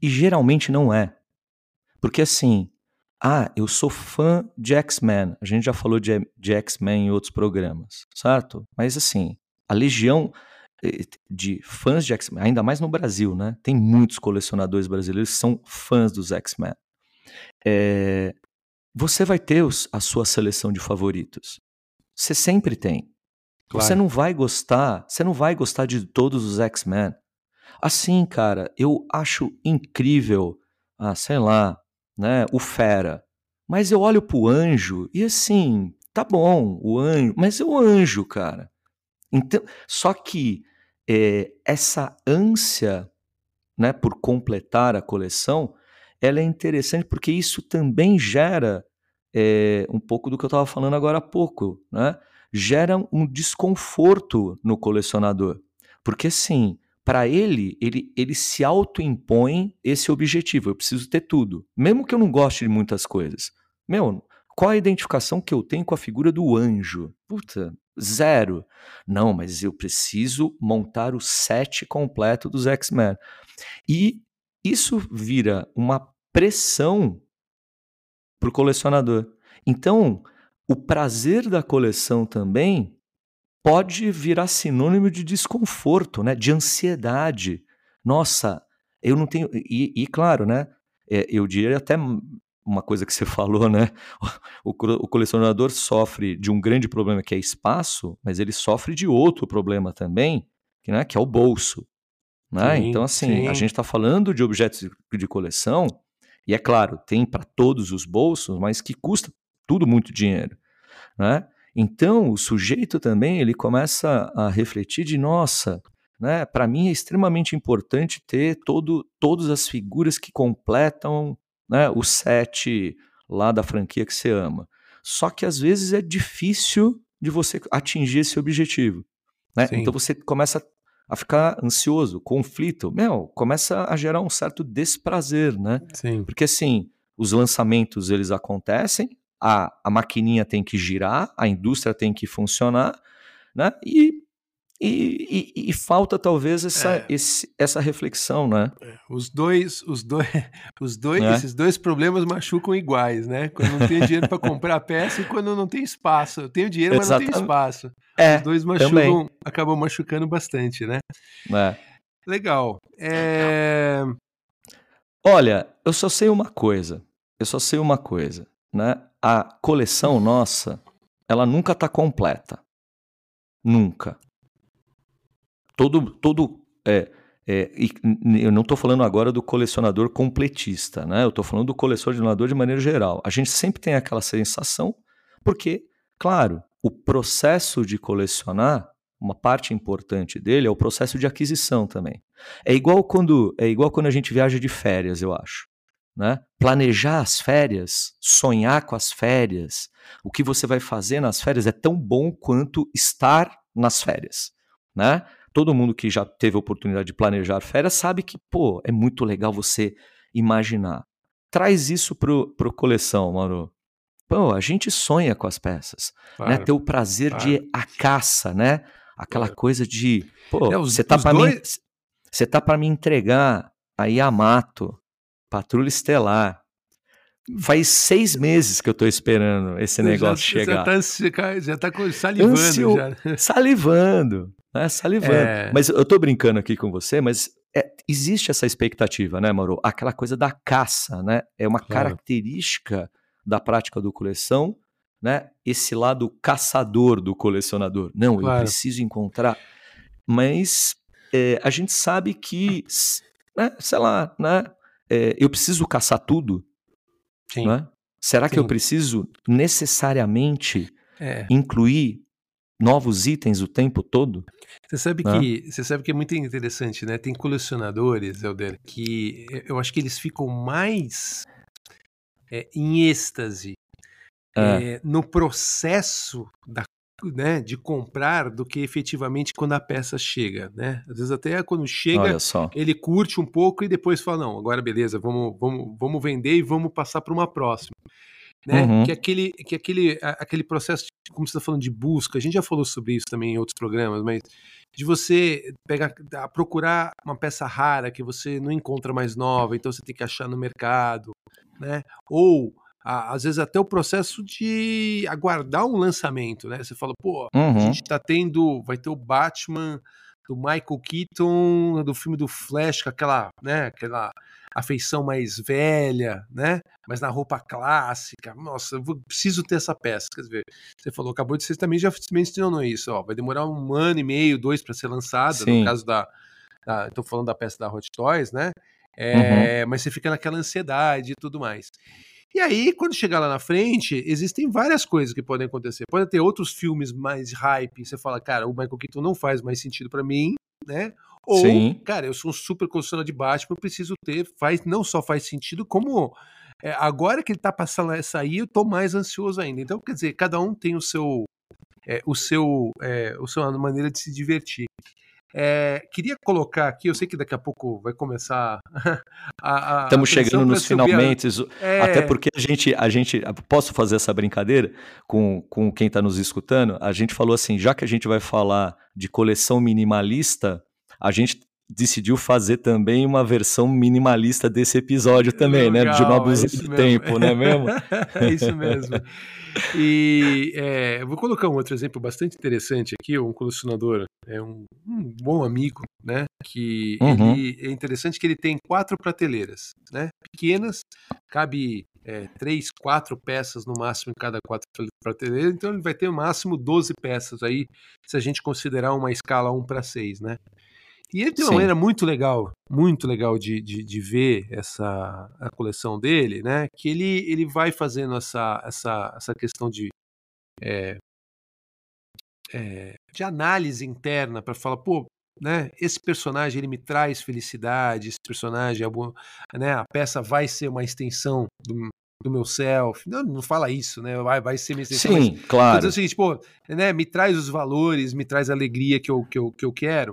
E geralmente não é. Porque assim, ah, eu sou fã de X-Men. A gente já falou de, de X-Men em outros programas, certo? Mas assim, a legião eh, de fãs de X-Men, ainda mais no Brasil, né? Tem muitos colecionadores brasileiros que são fãs dos X-Men. É, você vai ter os, a sua seleção de favoritos. Você sempre tem. Claro. Você não vai gostar, você não vai gostar de todos os X-Men. Assim, cara, eu acho incrível, ah, sei lá, né? O fera. Mas eu olho pro anjo e assim, tá bom, o anjo, mas é o anjo, cara. Então, só que é, essa ânsia, né, por completar a coleção, ela é interessante porque isso também gera é, um pouco do que eu estava falando agora há pouco, né? Gera um desconforto no colecionador, porque assim, para ele, ele, ele se autoimpõe esse objetivo. Eu preciso ter tudo. Mesmo que eu não goste de muitas coisas. Meu, qual a identificação que eu tenho com a figura do anjo? Puta, zero. Não, mas eu preciso montar o set completo dos X-Men. E isso vira uma pressão para o colecionador. Então, o prazer da coleção também pode virar sinônimo de desconforto, né? de ansiedade. Nossa, eu não tenho. E, e claro, né? É, eu diria até uma coisa que você <laughs> falou, né? O, o, colecionador sofre de um grande problema que é espaço, mas ele sofre de outro problema também, que, né, que é o bolso. Né? Sim, então, assim, sim. a gente está falando de objetos de, coleção, e é claro, tem para todos os bolsos, mas que custa tudo muito dinheiro. Né? Então, o sujeito também ele começa a refletir de nossa, né? Para mim é extremamente importante ter todo, todas as figuras que completam né, o set lá da franquia que você ama. Só que às vezes é difícil de você atingir esse objetivo. Né? Então você começa a ficar ansioso, conflito, meu, começa a gerar um certo desprazer, né? Sim. Porque assim, os lançamentos eles acontecem, a, a maquininha tem que girar, a indústria tem que funcionar, né? E e, e, e, falta talvez essa, é. esse, essa reflexão, né? É. Os dois, os dois, <laughs> os dois, é. esses dois problemas machucam iguais, né? Quando não tem dinheiro para comprar a peça e quando não tem espaço. Eu tenho dinheiro, mas Exatamente. não tenho espaço. É, os dois machucam, também. acabam machucando bastante, né? É. Legal. É... Olha, eu só sei uma coisa. Eu só sei uma coisa, né? A coleção nossa, ela nunca está completa. Nunca todo, todo é, é, eu não estou falando agora do colecionador completista, né? Eu estou falando do colecionador de maneira geral. A gente sempre tem aquela sensação, porque, claro, o processo de colecionar, uma parte importante dele é o processo de aquisição também. É igual quando é igual quando a gente viaja de férias, eu acho. Né? Planejar as férias, sonhar com as férias, o que você vai fazer nas férias é tão bom quanto estar nas férias. Né? Todo mundo que já teve a oportunidade de planejar férias sabe que, pô, é muito legal você imaginar. Traz isso pro, pro coleção, mano. Pô, a gente sonha com as peças, né? claro, né? Ter o prazer claro. de a caça, né? Aquela é. coisa de, pô, é, você tá para dois... mim, você tá para me entregar a Yamato, Patrulha Estelar. Faz seis meses que eu tô esperando esse negócio já, chegar. Já tá, já tá <laughs> salivando. Ansio, já. Salivando né? Salivando. É... Mas eu tô brincando aqui com você, mas é, existe essa expectativa, né, Mauro? Aquela coisa da caça, né? É uma claro. característica da prática do coleção, né? Esse lado caçador do colecionador. Não, claro. eu preciso encontrar. Mas é, a gente sabe que, né, sei lá, né? É, eu preciso caçar tudo. Sim. Né? Será Sim. que eu preciso necessariamente é. incluir novos itens o tempo todo. Você sabe né? que você sabe que é muito interessante, né? Tem colecionadores, Helder, que eu acho que eles ficam mais é, em êxtase é. É, no processo da né, de comprar do que efetivamente quando a peça chega, né? Às vezes até quando chega, ele curte um pouco e depois fala, não, agora beleza, vamos, vamos, vamos vender e vamos passar para uma próxima né? Uhum. Que aquele, que aquele, aquele processo, de, como você está falando de busca, a gente já falou sobre isso também em outros programas, mas de você pegar, procurar uma peça rara que você não encontra mais nova, então você tem que achar no mercado, né? Ou às vezes até o processo de aguardar um lançamento, né? Você fala, pô, uhum. a gente tá tendo, vai ter o Batman do Michael Keaton, do filme do Flash, com aquela, né, aquela afeição mais velha, né? Mas na roupa clássica. Nossa, eu preciso ter essa peça. Quer dizer, você falou, acabou de ser também já mencionou isso, ó. Vai demorar um ano e meio, dois para ser lançada, Sim. no caso da. Estou falando da peça da Hot Toys, né? É, uhum. Mas você fica naquela ansiedade e tudo mais. E aí, quando chegar lá na frente, existem várias coisas que podem acontecer. Pode ter outros filmes mais hype. Você fala, cara, o Michael Keaton não faz mais sentido para mim, né? Ou, Sim. cara, eu sou um super colecionador de Batman, eu preciso ter, faz, não só faz sentido, como é, agora que ele tá passando a sair, eu tô mais ansioso ainda. Então, quer dizer, cada um tem o seu, é, o seu, é, o seu maneira de se divertir. É, queria colocar aqui, eu sei que daqui a pouco vai começar a. a Estamos chegando nos finalmente, é... até porque a gente, a gente. Posso fazer essa brincadeira com, com quem está nos escutando? A gente falou assim: já que a gente vai falar de coleção minimalista, a gente decidiu fazer também uma versão minimalista desse episódio também, Legal, né? De novos é tempo, não é mesmo? é <laughs> isso mesmo. E é, vou colocar um outro exemplo bastante interessante aqui, um colecionador, é um, um bom amigo, né? Que uhum. ele, é interessante que ele tem quatro prateleiras, né? Pequenas, cabe é, três, quatro peças no máximo em cada quatro prateleiras, então ele vai ter no máximo 12 peças aí, se a gente considerar uma escala 1 para 6, né? E ele tem uma Sim. maneira muito legal, muito legal de, de, de, ver essa a coleção dele, né? Que ele, ele vai fazendo essa, essa, essa questão de, é, é, de análise interna para falar, pô, né? Esse personagem ele me traz felicidade, esse personagem, né? A peça vai ser uma extensão do, do meu self. Não, não fala isso, né? Vai, vai ser minha extensão. Sim, mas, claro. Mas o seguinte, pô, né? Me traz os valores, me traz a alegria que eu, que eu, que eu quero.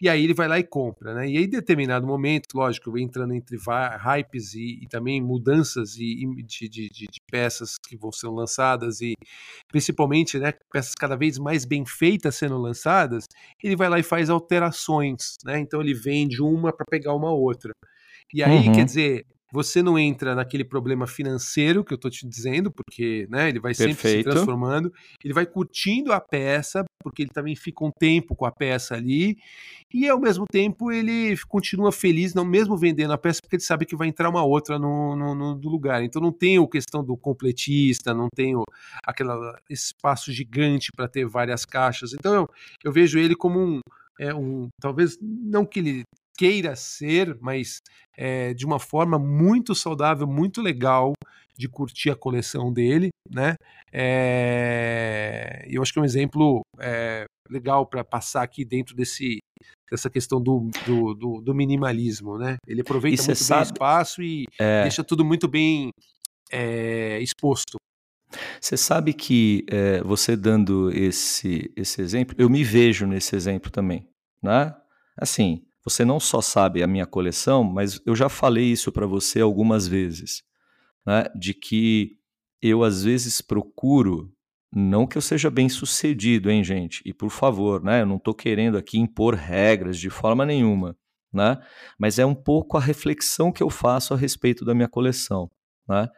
E aí ele vai lá e compra, né? E aí, em determinado momento, lógico, entrando entre hypes e, e também mudanças e, de, de, de, peças que vão ser lançadas e principalmente, né, peças cada vez mais bem feitas sendo lançadas, ele vai lá e faz alterações, né? Então ele vende uma para pegar uma outra. E aí, uhum. quer dizer, você não entra naquele problema financeiro que eu estou te dizendo, porque né, ele vai sempre Perfeito. se transformando, ele vai curtindo a peça, porque ele também fica um tempo com a peça ali, e ao mesmo tempo ele continua feliz, não mesmo vendendo a peça, porque ele sabe que vai entrar uma outra no, no, no lugar. Então não tem a questão do completista, não tem o, aquela, espaço gigante para ter várias caixas. Então eu, eu vejo ele como um, é um talvez não que ele queira ser, mas é, de uma forma muito saudável, muito legal de curtir a coleção dele, né? É, eu acho que é um exemplo é, legal para passar aqui dentro desse dessa questão do, do, do, do minimalismo, né? Ele aproveita muito sabe, bem o espaço e é... deixa tudo muito bem exposto. Você sabe que você dando esse, esse exemplo, eu me vejo nesse exemplo também, né? Assim, você não só sabe a minha coleção, mas eu já falei isso para você algumas vezes, né? De que eu às vezes procuro, não que eu seja bem sucedido, hein, gente? E por favor, né? Eu não estou querendo aqui impor regras de forma nenhuma, né? Mas é um pouco a reflexão que eu faço a respeito da minha coleção, né?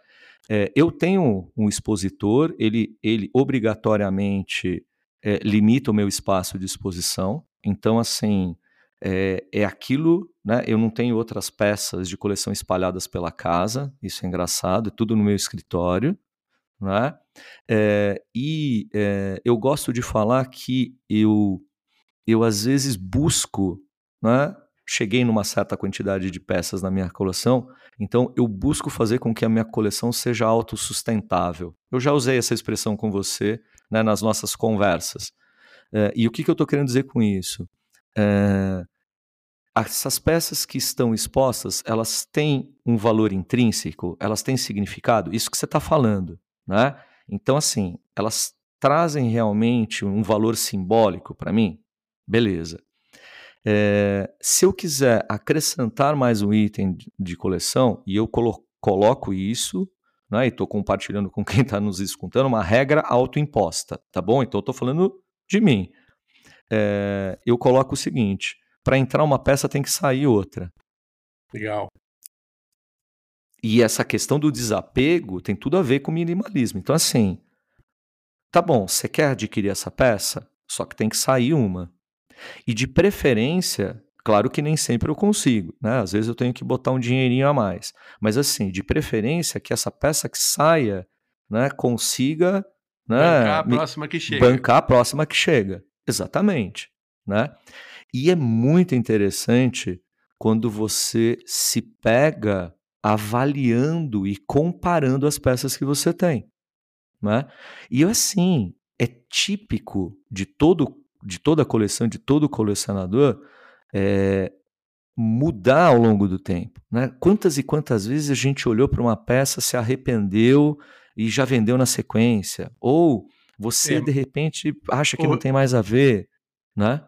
É, eu tenho um expositor, ele, ele obrigatoriamente é, limita o meu espaço de exposição. Então, assim, é, é aquilo, né? Eu não tenho outras peças de coleção espalhadas pela casa, isso é engraçado, é tudo no meu escritório, né? É, e é, eu gosto de falar que eu, eu às vezes busco, né? Cheguei numa certa quantidade de peças na minha coleção, então eu busco fazer com que a minha coleção seja autossustentável. Eu já usei essa expressão com você né, nas nossas conversas. É, e o que, que eu estou querendo dizer com isso? É, essas peças que estão expostas, elas têm um valor intrínseco, elas têm significado, isso que você está falando, né? Então, assim, elas trazem realmente um valor simbólico para mim? Beleza. É, se eu quiser acrescentar mais um item de coleção, e eu colo coloco isso, né, e estou compartilhando com quem está nos escutando, uma regra autoimposta, tá bom? Então, eu estou falando de mim é, eu coloco o seguinte: para entrar uma peça tem que sair outra. Legal. E essa questão do desapego tem tudo a ver com minimalismo. Então, assim, tá bom, você quer adquirir essa peça, só que tem que sair uma. E de preferência, claro que nem sempre eu consigo, né? Às vezes eu tenho que botar um dinheirinho a mais. Mas assim, de preferência que essa peça que saia, né, consiga né, bancar a próxima que chega. Bancar a próxima que chega. Exatamente, né? E é muito interessante quando você se pega avaliando e comparando as peças que você tem, né? E assim, é típico de todo de toda coleção, de todo colecionador, é, mudar ao longo do tempo. Né? Quantas e quantas vezes a gente olhou para uma peça, se arrependeu e já vendeu na sequência? Ou você, é. de repente, acha que não tem mais a ver, né?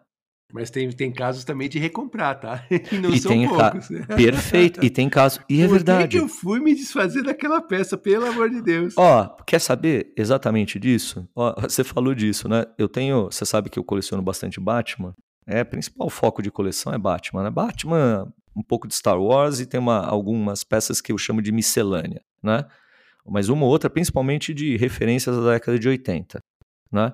Mas tem, tem casos também de recomprar, tá? <laughs> E não e são tem poucos. Ca... Perfeito. E tem casos. E é Por verdade. que eu fui me desfazer daquela peça, pelo amor de Deus? Ó, quer saber exatamente disso? Ó, <laughs> você falou disso, né? Eu tenho. Você sabe que eu coleciono bastante Batman. É, o principal foco de coleção é Batman, né? Batman, um pouco de Star Wars e tem uma, algumas peças que eu chamo de miscelânea, né? Mas uma ou outra, principalmente de referências da década de 80. Né?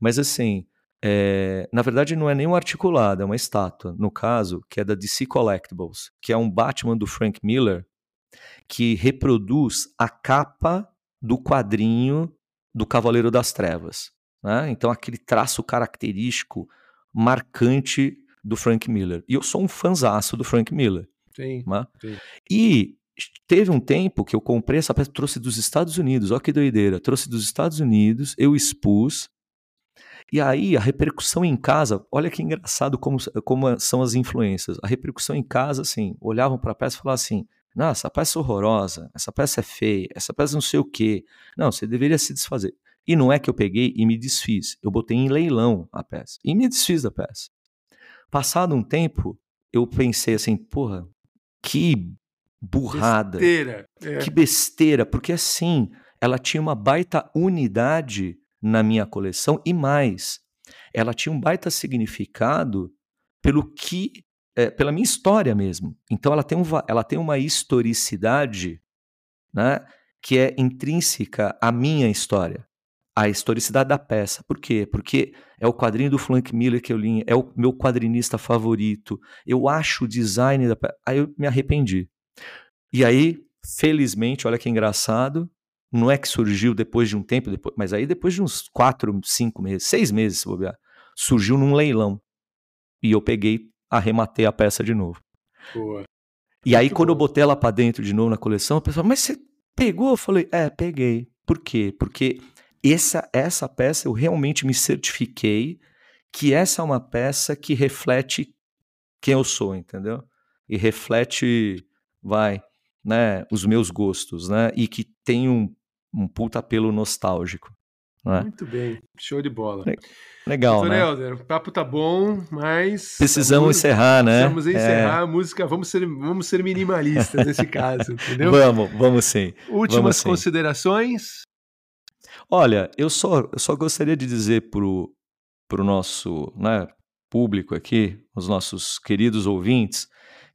Mas assim, é, na verdade não é nem um articulado, é uma estátua, no caso, que é da DC Collectibles, que é um Batman do Frank Miller, que reproduz a capa do quadrinho do Cavaleiro das Trevas. Né? Então, aquele traço característico, marcante do Frank Miller. E eu sou um fanzaço do Frank Miller. Sim, né? sim. E teve um tempo que eu comprei essa peça, trouxe dos Estados Unidos, olha que doideira, trouxe dos Estados Unidos, eu expus, e aí a repercussão em casa, olha que engraçado como, como são as influências, a repercussão em casa, assim, olhavam para a peça e falavam assim, não, essa peça é horrorosa, essa peça é feia, essa peça não sei o quê, não, você deveria se desfazer. E não é que eu peguei e me desfiz, eu botei em leilão a peça, e me desfiz da peça. Passado um tempo, eu pensei assim, porra, que burrada. Besteira. É. Que besteira, porque assim, ela tinha uma baita unidade na minha coleção e mais, ela tinha um baita significado pelo que, é, pela minha história mesmo. Então ela tem, um, ela tem uma historicidade, né, que é intrínseca à minha história, a historicidade da peça. Por quê? Porque é o quadrinho do Frank Miller que eu li, é o meu quadrinista favorito. Eu acho o design da peça. Aí eu me arrependi. E aí, felizmente, olha que engraçado, não é que surgiu depois de um tempo, depois, mas aí depois de uns quatro, cinco meses, seis meses, se bobear, surgiu num leilão. E eu peguei, arrematei a peça de novo. Boa. E aí, Muito quando eu botei ela pra dentro de novo na coleção, o pessoal, mas você pegou? Eu falei, é, peguei. Por quê? Porque essa, essa peça eu realmente me certifiquei que essa é uma peça que reflete quem eu sou, entendeu? E reflete, vai, né, os meus gostos, né? E que tem um, um puta apelo nostálgico. Né? Muito bem. Show de bola. Legal, Doutor né? Helder, o papo tá bom, mas. Precisamos encerrar, né? Precisamos encerrar a música. Vamos ser, vamos ser minimalistas nesse <laughs> caso, É, entendeu? vamos, vamos sim. Últimas sim. considerações. Olha, eu só, eu só gostaria de dizer pro, pro nosso né, público aqui, os nossos queridos ouvintes,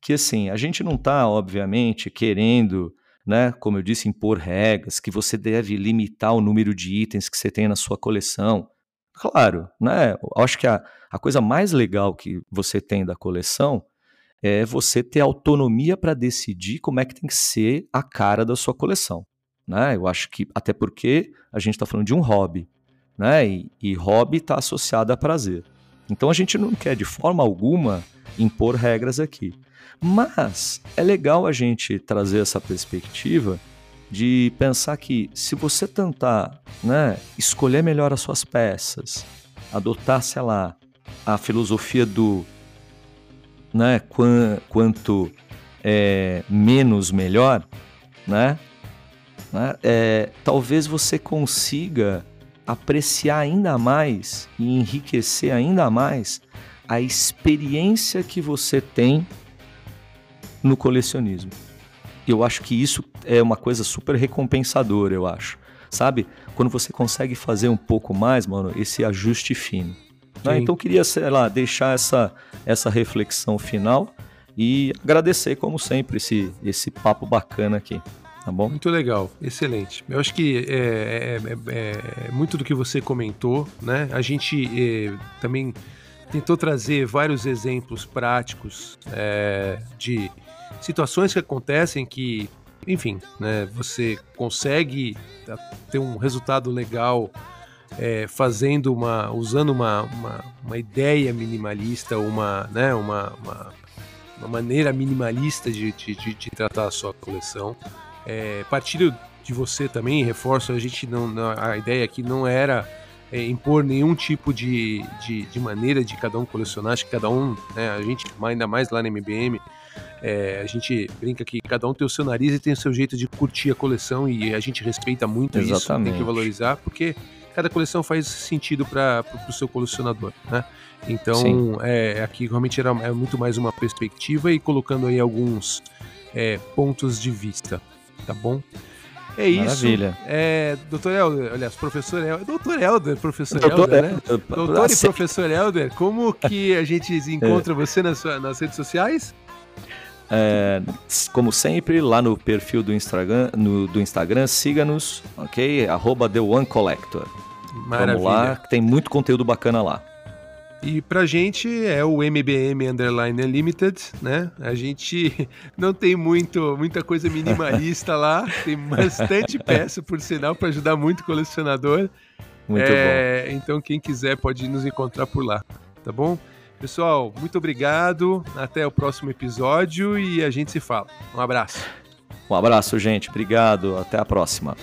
que assim, a gente não está, obviamente, querendo, né, como eu disse, impor regras, que você deve limitar o número de itens que você tem na sua coleção. Claro, né? Eu acho que a, a coisa mais legal que você tem da coleção é você ter autonomia para decidir como é que tem que ser a cara da sua coleção. Né? Eu acho que, até porque a gente está falando de um hobby, né? E, e hobby está associado a prazer. Então a gente não quer de forma alguma impor regras aqui. Mas é legal a gente trazer essa perspectiva de pensar que se você tentar né, escolher melhor as suas peças, adotar, sei lá, a filosofia do né, quan- quanto é, menos melhor, né, né, é, talvez você consiga apreciar ainda mais e enriquecer ainda mais a experiência que você tem no colecionismo. Eu acho que isso é uma coisa super recompensadora, eu acho. Sabe? Quando você consegue fazer um pouco mais, mano, esse ajuste fino. Né? Então eu queria, sei lá, deixar essa, essa reflexão final e agradecer, como sempre, esse, esse papo bacana aqui. Tá bom? Muito legal, excelente. Eu acho que é, é- é- é muito do que você comentou, né? A gente é, também tentou trazer vários exemplos práticos é, de situações que acontecem que, enfim, né? Você consegue ter um resultado legal é, fazendo uma, usando uma, uma, uma ideia minimalista, uma, né? Uma, uma, uma maneira minimalista de, de, de- tratar a sua coleção. É, partilho de você também, reforço, a gente não- a ideia aqui não era é, impor nenhum tipo de, de, de maneira de cada um colecionar, acho que cada um, né, a gente, ainda mais lá na MBM, é, a gente brinca que cada um tem o seu nariz e tem o seu jeito de curtir a coleção e a gente respeita muito isso, tem Exatamente. que valorizar, porque cada coleção faz sentido para o seu colecionador, né? Então, é, aqui realmente era, é muito mais uma perspectiva e colocando aí alguns é, pontos de vista, tá bom? É isso. Maravilha. É, doutor Helder, aliás, professor Helder, doutor Helder, professor Doutor, Helder, né? Doutor e professor Helder, como que a gente <laughs> encontra você nas, nas redes sociais? É, como sempre, lá no perfil do Instagram, no- do Instagram siga-nos, ok? Arroba The One Collector. Maravilha. Vamos lá, que tem muito conteúdo bacana lá. E pra gente é o MBM Underline Unlimited, né? A gente <laughs> não tem muito, muita coisa minimalista lá, tem bastante <laughs> peça, por sinal, para ajudar muito o colecionador. Muito bom. É, Então, quem quiser pode nos encontrar por lá, tá bom? Pessoal, muito obrigado. Até o próximo episódio e a gente se fala. Um abraço. Um abraço, gente. Obrigado. Até a próxima.